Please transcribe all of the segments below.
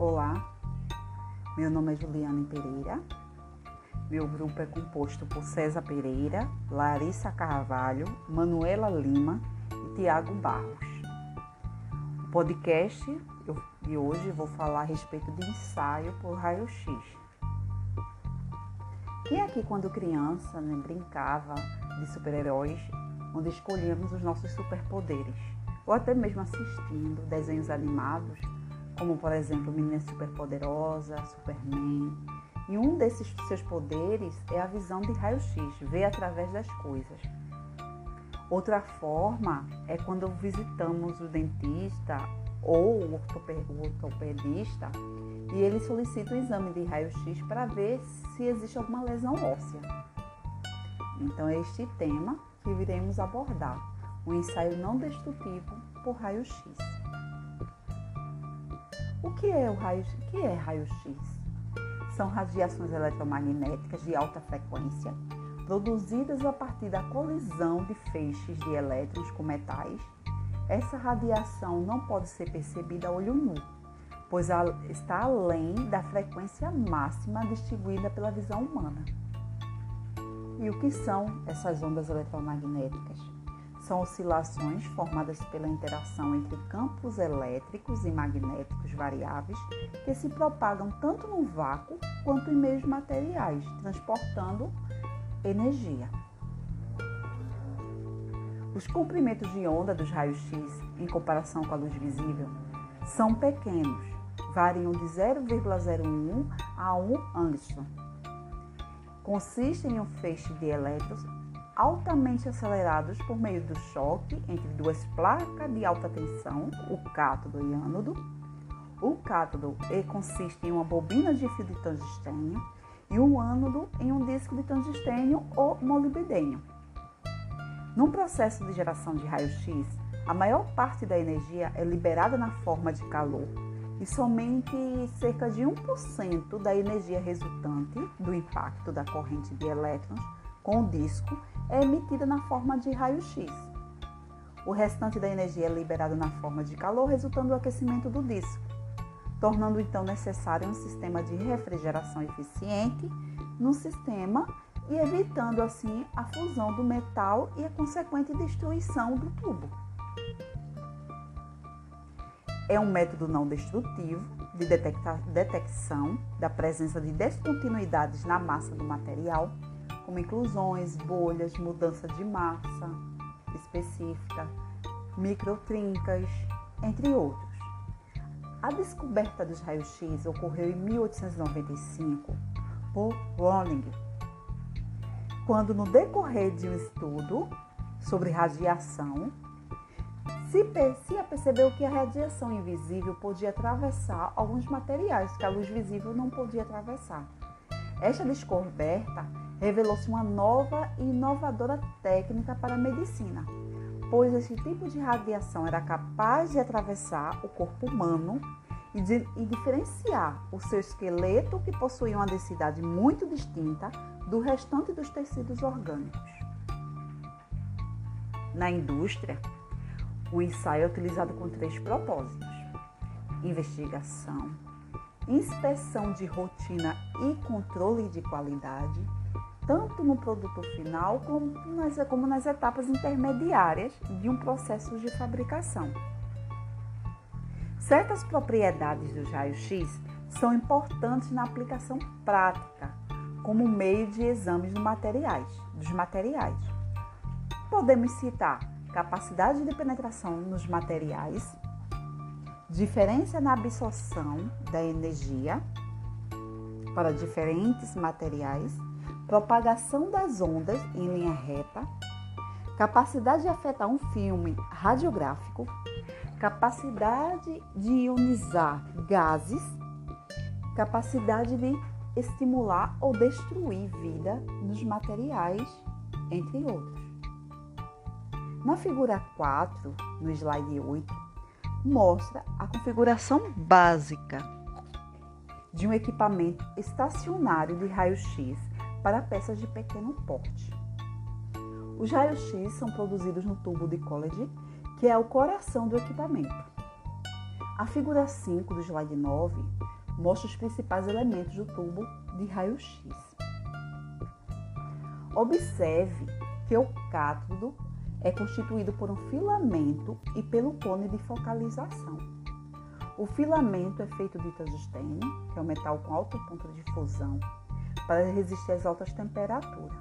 Olá, meu nome é Juliane Pereira. Meu grupo é composto por César Pereira, Larissa Carvalho, Manuela Lima e Tiago Barros. O podcast de hoje vou falar a respeito de ensaio por raio-x. Quem aqui, quando criança, né, brincava de super-heróis, onde escolhíamos os nossos superpoderes, ou até mesmo assistindo desenhos animados como por exemplo Menina Superpoderosa, Superman. E um desses seus poderes é a visão de raio-x, ver através das coisas. Outra forma é quando visitamos o dentista ou o ortopedista e ele solicita o exame de raio-x para ver se existe alguma lesão óssea. Então é este tema que iremos abordar, o ensaio não destrutivo por raio-x. O que é o raio, o que é raio-x? São radiações eletromagnéticas de alta frequência produzidas a partir da colisão de feixes de elétrons com metais. Essa radiação não pode ser percebida a olho nu, pois está além da frequência máxima distribuída pela visão humana. E o que são essas ondas eletromagnéticas? São oscilações formadas pela interação entre campos elétricos e magnéticos variáveis que se propagam tanto no vácuo quanto em meios materiais, transportando energia. Os comprimentos de onda dos raios-x, em comparação com a luz visível, são pequenos, variam de 0,01 a 1 angstrom. Consistem em um feixe de elétrons altamente acelerados por meio do choque entre duas placas de alta tensão, o cátodo e ânodo. O cátodo consiste em uma bobina de fio de tungstênio e o ânodo em um disco de tungstênio ou molibdênio. Num processo de geração de raio-x, a maior parte da energia é liberada na forma de calor e somente cerca de 1% da energia resultante do impacto da corrente de elétrons com o disco é emitida na forma de raio-x. O restante da energia é liberado na forma de calor, resultando do aquecimento do disco, tornando então necessário um sistema de refrigeração eficiente no sistema e evitando assim a fusão do metal e a consequente destruição do tubo. É um método não destrutivo de detecção da presença de descontinuidades na massa do material como inclusões, bolhas, mudança de massa específica, microtrincas, entre outros. A descoberta dos raios-x ocorreu em 1895 por Rowling, quando no decorrer de um estudo sobre radiação, se, se percebeu que a radiação invisível podia atravessar alguns materiais que a luz visível não podia atravessar. Esta descoberta revelou-se uma nova e inovadora técnica para a medicina, pois esse tipo de radiação era capaz de atravessar o corpo humano e, de, e diferenciar o seu esqueleto, que possuía uma densidade muito distinta, do restante dos tecidos orgânicos. Na indústria, o ensaio é utilizado com três propósitos: investigação, inspeção de rotina e controle de qualidade tanto no produto final como nas, como nas etapas intermediárias de um processo de fabricação. Certas propriedades dos raios-x são importantes na aplicação prática, como meio de exames materiais, dos materiais. Podemos citar capacidade de penetração nos materiais, diferença na absorção da energia para diferentes materiais, propagação das ondas em linha reta, capacidade de afetar um filme radiográfico, capacidade de ionizar gases, capacidade de estimular ou destruir vida nos materiais, entre outros. Na figura 4, no slide 8, mostra a configuração básica de um equipamento estacionário de raio-x para peças de pequeno porte. Os raios-x são produzidos no tubo de Coolidge, que é o coração do equipamento. A figura 5 do slide 9 mostra os principais elementos do tubo de raio-x. Observe que o cátodo é constituído por um filamento e pelo cone de focalização. O filamento é feito de tungstênio, que é um metal com alto ponto de fusão, para resistir às altas temperaturas.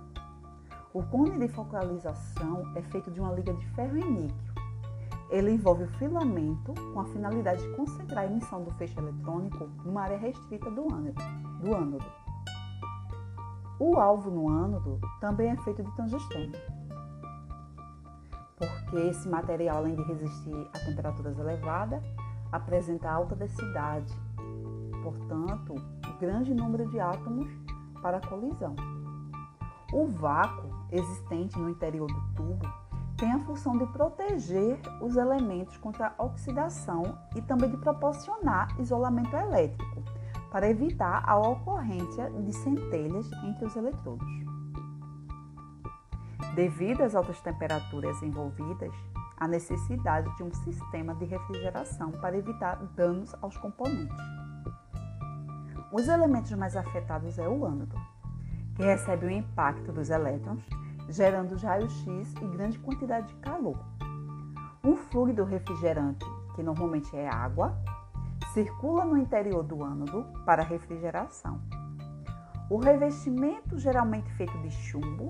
O cone de focalização é feito de uma liga de ferro e níquel. Ele envolve o filamento com a finalidade de concentrar a emissão do feixe eletrônico numa área restrita do ânodo. Do ânodo. O alvo no ânodo também é feito de tungstênio porque esse material, além de resistir a temperaturas elevadas, apresenta alta densidade, portanto, grande número de átomos para a colisão. O vácuo existente no interior do tubo tem a função de proteger os elementos contra a oxidação e também de proporcionar isolamento elétrico, para evitar a ocorrência de centelhas entre os eletrodos. Devido às altas temperaturas envolvidas, há necessidade de um sistema de refrigeração para evitar danos aos componentes. Os elementos mais afetados é o ânodo, que recebe o impacto dos elétrons, gerando raios-x e grande quantidade de calor. Um fluido refrigerante, que normalmente é água, circula no interior do ânodo para refrigeração. O revestimento, geralmente feito de chumbo,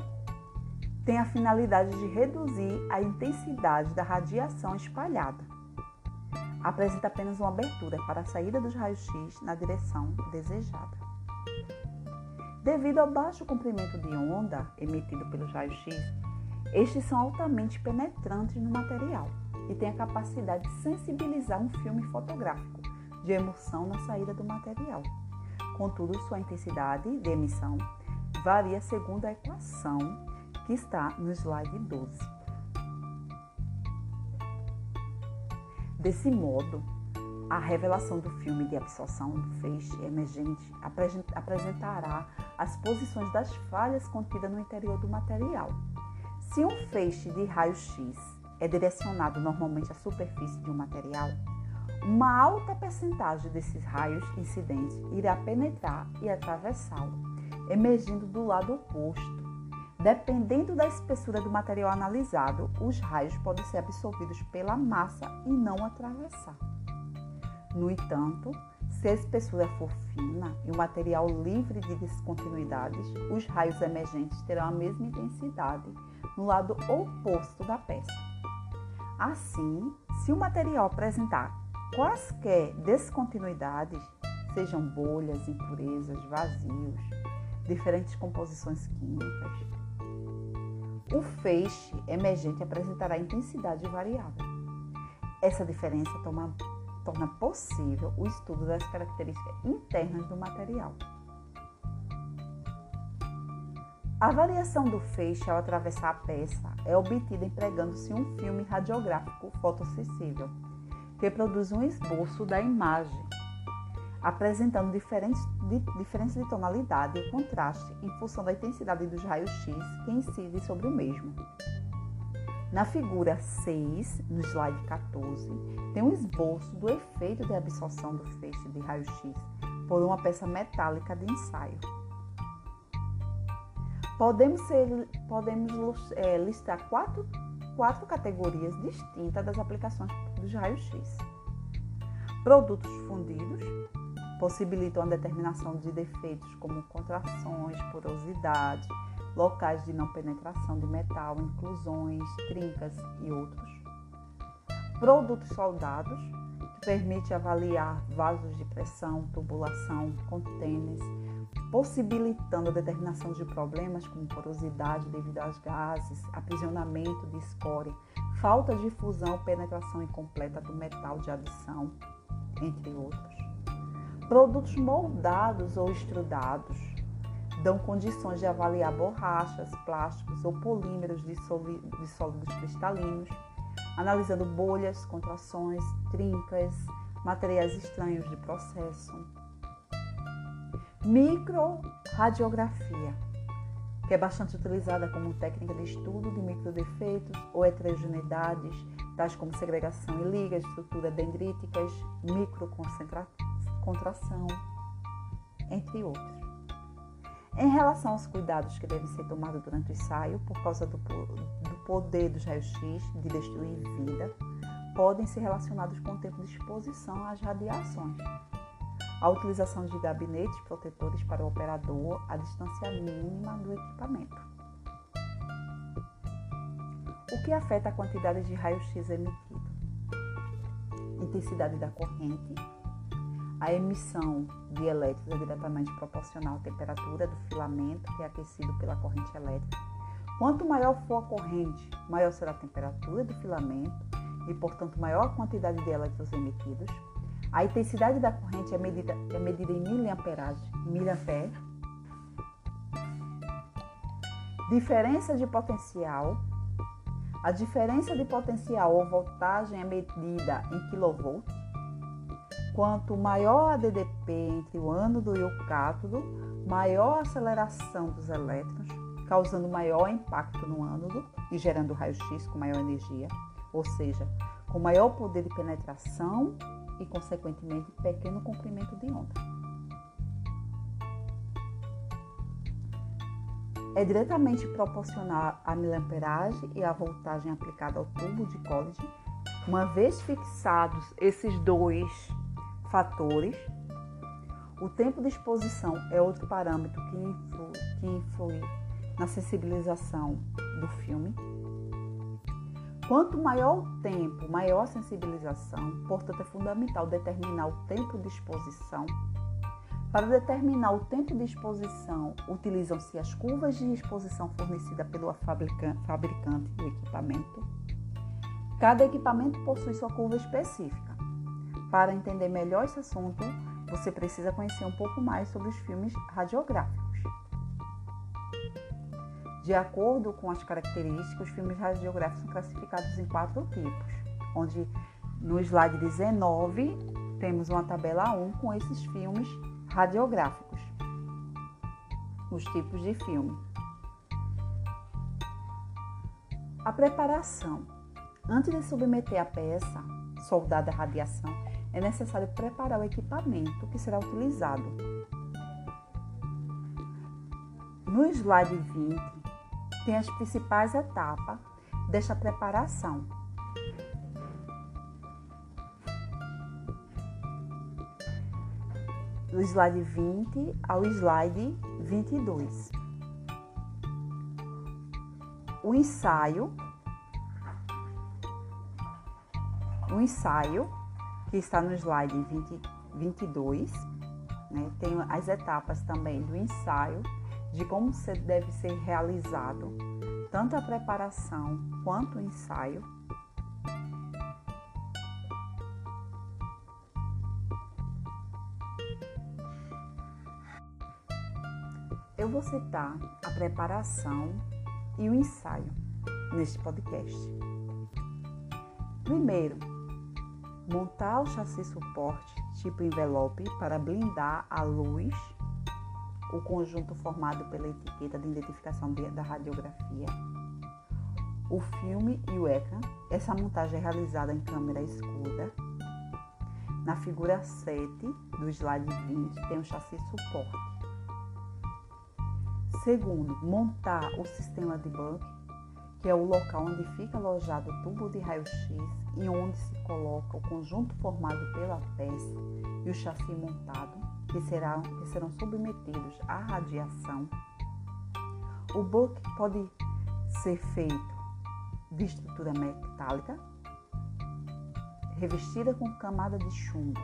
tem a finalidade de reduzir a intensidade da radiação espalhada. Apresenta apenas uma abertura para a saída dos raios-x na direção desejada. Devido ao baixo comprimento de onda emitido pelos raios-x, estes são altamente penetrantes no material e têm a capacidade de sensibilizar um filme fotográfico de emulsão na saída do material. Contudo, sua intensidade de emissão varia segundo a equação que está no slide 12. Desse modo, a revelação do filme de absorção do feixe emergente apresentará as posições das falhas contidas no interior do material. Se um feixe de raio-x é direcionado normalmente à superfície de um material, uma alta percentagem desses raios incidentes irá penetrar e atravessá-lo, emergindo do lado oposto, Dependendo da espessura do material analisado, os raios podem ser absorvidos pela massa e não atravessar. No entanto, se a espessura for fina e o material livre de descontinuidades, os raios emergentes terão a mesma intensidade no lado oposto da peça. Assim, se o material apresentar quaisquer descontinuidades, sejam bolhas, impurezas, vazios, diferentes composições químicas, o feixe emergente apresentará intensidade variável. Essa diferença toma, torna possível o estudo das características internas do material. A variação do feixe ao atravessar a peça é obtida empregando-se um filme radiográfico fotossensível, que produz um esboço da imagem apresentando diferentes, de, diferenças de tonalidade e contraste em função da intensidade dos raios-x que incidem sobre o mesmo. Na figura 6, no slide 14, tem um esboço do efeito de absorção do feixe de raio-x por uma peça metálica de ensaio. Podemos, ser, podemos é, listar quatro, quatro categorias distintas das aplicações dos raios-x. Produtos fundidos, possibilitam a determinação de defeitos como contrações, porosidade, locais de não penetração de metal, inclusões, trincas e outros. Produtos soldados, que permite avaliar vasos de pressão, tubulação, contêineres, possibilitando a determinação de problemas como porosidade devido aos gases, aprisionamento de escória, falta de fusão, penetração incompleta do metal de adição, entre outros. Produtos moldados ou estrudados dão condições de avaliar borrachas, plásticos ou polímeros de, de sólidos cristalinos, analisando bolhas, contrações, trincas, materiais estranhos de processo. Microradiografia, que é bastante utilizada como técnica de estudo de microdefeitos ou heterogeneidades tais como segregação e ligas, estruturas dendríticas, microcontração, entre outros. Em relação aos cuidados que devem ser tomados durante o ensaio, por causa do, do poder dos raios-x de destruir vida, podem ser relacionados com o tempo de exposição às radiações. A utilização de gabinetes protetores para o operador, a distância mínima do equipamento. O que afeta a quantidade de raio-x emitido? Intensidade da corrente, a emissão de elétrons é diretamente proporcional à temperatura do filamento que é aquecido pela corrente elétrica. Quanto maior for a corrente, maior será a temperatura do filamento e, portanto, maior a quantidade de elétrons emitidos. A intensidade da corrente é medida, é medida em miliamperagem, miliampere. Diferença de potencial. A diferença de potencial ou voltagem é medida em kV Quanto maior a DDP entre o ânodo e o cátodo, maior a aceleração dos elétrons, causando maior impacto no ânodo e gerando raio-x com maior energia, ou seja, com maior poder de penetração e, consequentemente, pequeno comprimento de onda. É diretamente proporcional à miliamperagem e à voltagem aplicada ao tubo de College. Uma vez fixados esses dois fatores. O tempo de exposição é outro parâmetro que influi, que influi na sensibilização do filme. Quanto maior o tempo, maior a sensibilização, portanto é fundamental determinar o tempo de exposição. Para determinar o tempo de exposição, utilizam-se as curvas de exposição fornecidas pelo fabricante do equipamento. Cada equipamento possui sua curva específica. Para entender melhor esse assunto, você precisa conhecer um pouco mais sobre os filmes radiográficos. De acordo com as características, os filmes radiográficos são classificados em quatro tipos, onde no slide 19 temos uma tabela 1 com esses filmes radiográficos. Os tipos de filme. A preparação. Antes de submeter a peça soldada à radiação, é necessário preparar o equipamento que será utilizado. No slide 20, tem as principais etapas desta preparação. Do slide 20 ao slide 22. O ensaio. O ensaio que está no slide 20, 22. Né? Tem as etapas também do ensaio, de como deve ser realizado tanto a preparação quanto o ensaio. Eu vou citar a preparação e o ensaio neste podcast. Primeiro, montar o chassi suporte tipo envelope para blindar a luz, o conjunto formado pela etiqueta de identificação da radiografia, o filme e o ecrã. Essa montagem é realizada em câmera escura. Na figura 7 do slide 20 tem o chassi suporte. Segundo, montar o sistema de banco que é o local onde fica alojado o tubo de raio-x e onde se coloca o conjunto formado pela peça e o chassi montado, que, será, que serão submetidos à radiação. O book pode ser feito de estrutura metálica, revestida com camada de chumbo,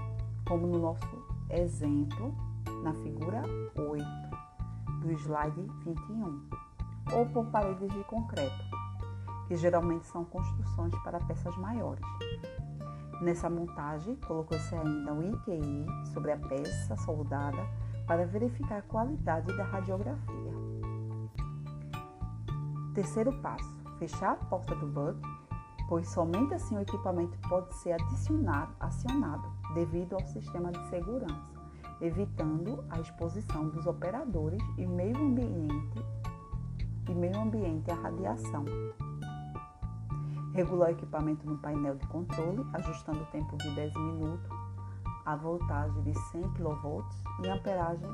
como no nosso exemplo na figura 8 do slide 21, ou por paredes de concreto que geralmente são construções para peças maiores. Nessa montagem, colocou-se ainda o IQI sobre a peça soldada para verificar a qualidade da radiografia. Terceiro passo: fechar a porta do bug, pois somente assim o equipamento pode ser adicionado, acionado devido ao sistema de segurança, evitando a exposição dos operadores e meio ambiente e meio ambiente à radiação. Regular o equipamento no painel de controle, ajustando o tempo de 10 minutos, a voltagem de 100 kV e amperagem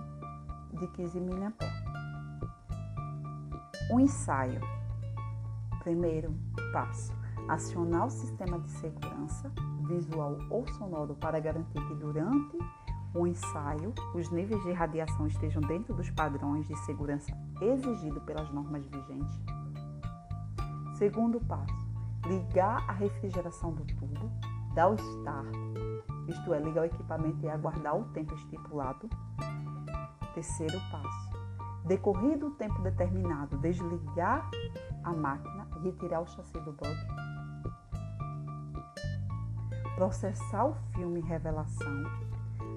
de 15 mA. O ensaio. Primeiro passo: acionar o sistema de segurança visual ou sonoro para garantir que durante o ensaio os níveis de radiação estejam dentro dos padrões de segurança exigidos pelas normas vigentes. Segundo passo: ligar a refrigeração do tubo, dar o start, isto é, ligar o equipamento e aguardar o tempo estipulado. Terceiro passo: decorrido o tempo determinado, desligar a máquina e retirar o chassi do bug. Processar o filme revelação.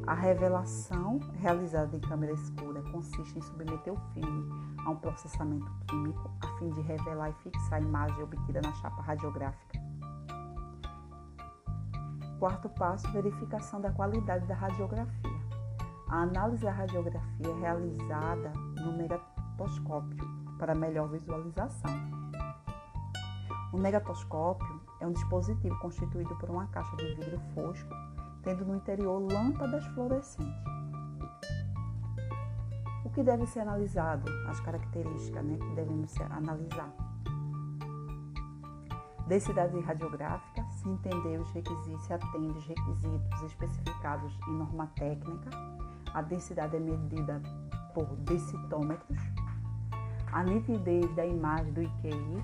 A revelação realizada em câmera escura consiste em submeter o filme a um processamento químico a fim de revelar e fixar a imagem obtida na chapa radiográfica. Quarto passo, verificação da qualidade da radiografia. A análise da radiografia é realizada no negatoscópio para melhor visualização. O negatoscópio é um dispositivo constituído por uma caixa de vidro fosco, tendo no interior lâmpadas fluorescentes. Que deve ser analisado? As características né, que devemos analisar. Densidade radiográfica, se entender os requisitos, se atende os requisitos especificados em norma técnica. A densidade é medida por decitômetros. A nitidez da imagem do IQI,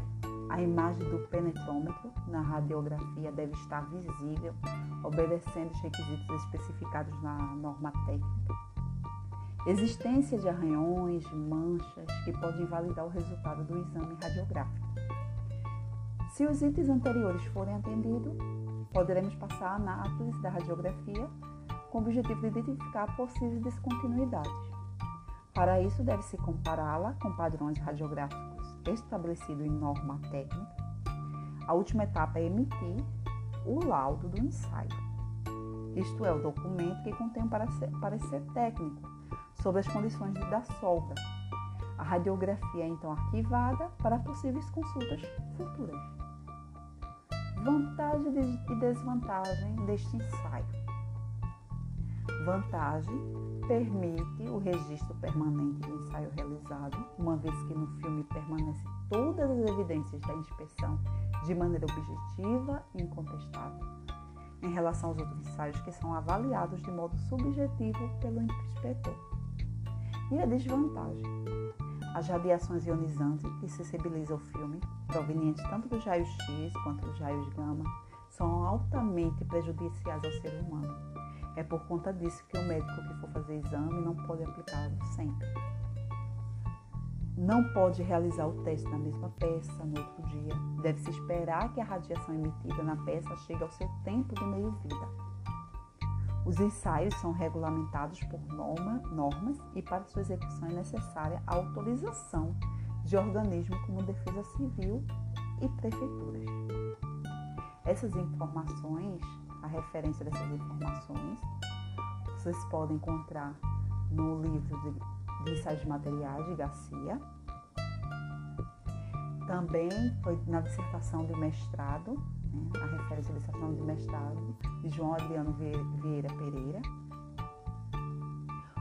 a imagem do penetrômetro na radiografia deve estar visível, obedecendo os requisitos especificados na norma técnica. Existência de arranhões, manchas que podem invalidar o resultado do exame radiográfico. Se os itens anteriores forem atendidos, poderemos passar a análise da radiografia com o objetivo de identificar possíveis descontinuidades. Para isso, deve-se compará-la com padrões radiográficos estabelecidos em norma técnica. A última etapa é emitir o laudo do ensaio. Isto é, o documento que contém um parecer técnico sobre as condições da solda. A radiografia é então arquivada para possíveis consultas futuras. Vantagem e desvantagem deste ensaio. Vantagem permite o registro permanente do ensaio realizado, uma vez que no filme permanecem todas as evidências da inspeção de maneira objetiva e incontestável, em relação aos outros ensaios que são avaliados de modo subjetivo pelo inspetor. E a desvantagem? As radiações ionizantes que sensibilizam o filme, provenientes tanto dos raios-x quanto dos raios gama, são altamente prejudiciais ao ser humano. É por conta disso que o médico que for fazer exame não pode aplicá-lo sempre. Não pode realizar o teste na mesma peça no outro dia. Deve-se esperar que a radiação emitida na peça chegue ao seu tempo de meio-vida. Os ensaios são regulamentados por norma, normas e para sua execução é necessária a autorização de organismos como Defesa Civil e prefeituras. Essas informações, a referência dessas informações, vocês podem encontrar no livro de, de ensaios de materiais de Garcia. Também foi na dissertação de mestrado a referência da dissertação de mestrado de João Adriano Vieira Pereira,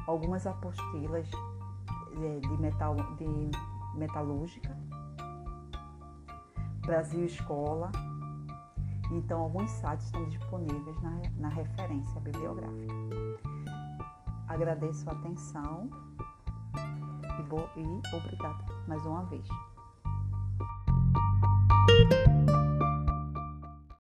algumas apostilas é, de, metal, de metalúrgica, Brasil Escola. Então, alguns sites estão disponíveis na, na referência bibliográfica. Agradeço a atenção e, bo, e obrigada mais uma vez.